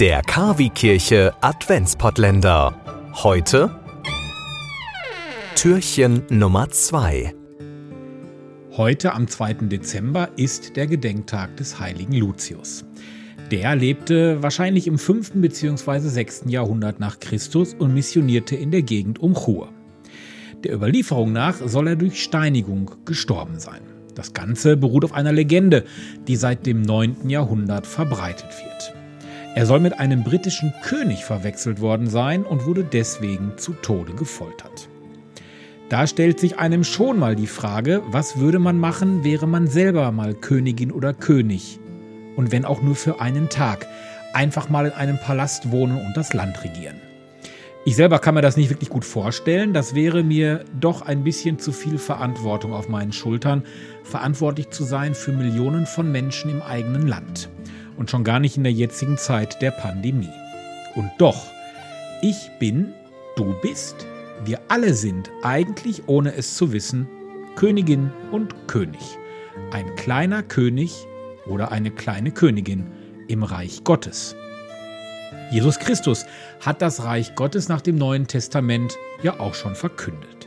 Der Kavi-Kirche Adventspottländer. Heute Türchen Nummer 2. Heute am 2. Dezember ist der Gedenktag des heiligen Lucius. Der lebte wahrscheinlich im 5. bzw. 6. Jahrhundert nach Christus und missionierte in der Gegend um Chur. Der Überlieferung nach soll er durch Steinigung gestorben sein. Das Ganze beruht auf einer Legende, die seit dem 9. Jahrhundert verbreitet wird. Er soll mit einem britischen König verwechselt worden sein und wurde deswegen zu Tode gefoltert. Da stellt sich einem schon mal die Frage, was würde man machen, wäre man selber mal Königin oder König? Und wenn auch nur für einen Tag, einfach mal in einem Palast wohnen und das Land regieren. Ich selber kann mir das nicht wirklich gut vorstellen. Das wäre mir doch ein bisschen zu viel Verantwortung auf meinen Schultern, verantwortlich zu sein für Millionen von Menschen im eigenen Land und schon gar nicht in der jetzigen Zeit der Pandemie. Und doch, ich bin, du bist, wir alle sind eigentlich, ohne es zu wissen, Königin und König. Ein kleiner König oder eine kleine Königin im Reich Gottes. Jesus Christus hat das Reich Gottes nach dem Neuen Testament ja auch schon verkündet.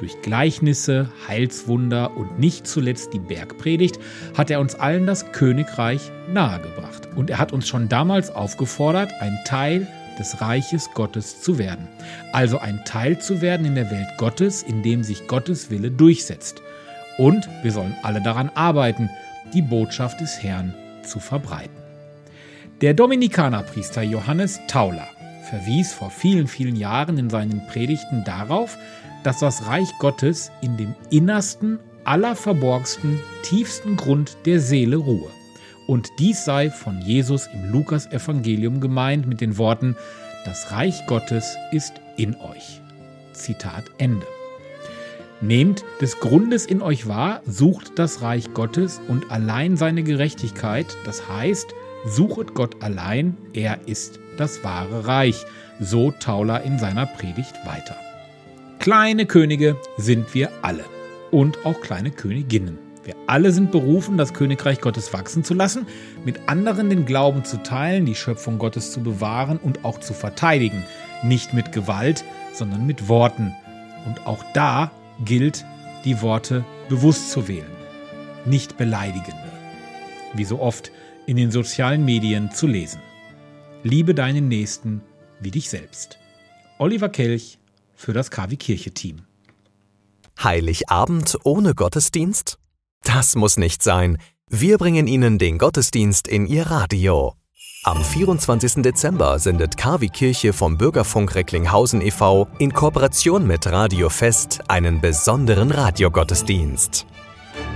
Durch Gleichnisse, Heilswunder und nicht zuletzt die Bergpredigt hat er uns allen das Königreich nahegebracht. Und er hat uns schon damals aufgefordert, ein Teil des Reiches Gottes zu werden. Also ein Teil zu werden in der Welt Gottes, in dem sich Gottes Wille durchsetzt. Und wir sollen alle daran arbeiten, die Botschaft des Herrn zu verbreiten. Der Dominikanerpriester Johannes Tauler verwies vor vielen, vielen Jahren in seinen Predigten darauf, dass das Reich Gottes in dem innersten, allerverborgsten, tiefsten Grund der Seele ruhe. Und dies sei von Jesus im Lukas-Evangelium gemeint mit den Worten: Das Reich Gottes ist in euch. Zitat Ende. Nehmt des Grundes in euch wahr, sucht das Reich Gottes und allein seine Gerechtigkeit, das heißt, suchet Gott allein, er ist das wahre Reich, so Tauler in seiner Predigt weiter. Kleine Könige sind wir alle und auch kleine Königinnen. Wir alle sind berufen, das Königreich Gottes wachsen zu lassen, mit anderen den Glauben zu teilen, die Schöpfung Gottes zu bewahren und auch zu verteidigen. Nicht mit Gewalt, sondern mit Worten. Und auch da gilt, die Worte bewusst zu wählen. Nicht beleidigende. Wie so oft in den sozialen Medien zu lesen. Liebe deinen Nächsten wie dich selbst. Oliver Kelch für das KW Kirche Team. Heiligabend ohne Gottesdienst? Das muss nicht sein. Wir bringen Ihnen den Gottesdienst in Ihr Radio. Am 24. Dezember sendet KW Kirche vom Bürgerfunk Recklinghausen e.V. in Kooperation mit Radio Fest einen besonderen Radiogottesdienst.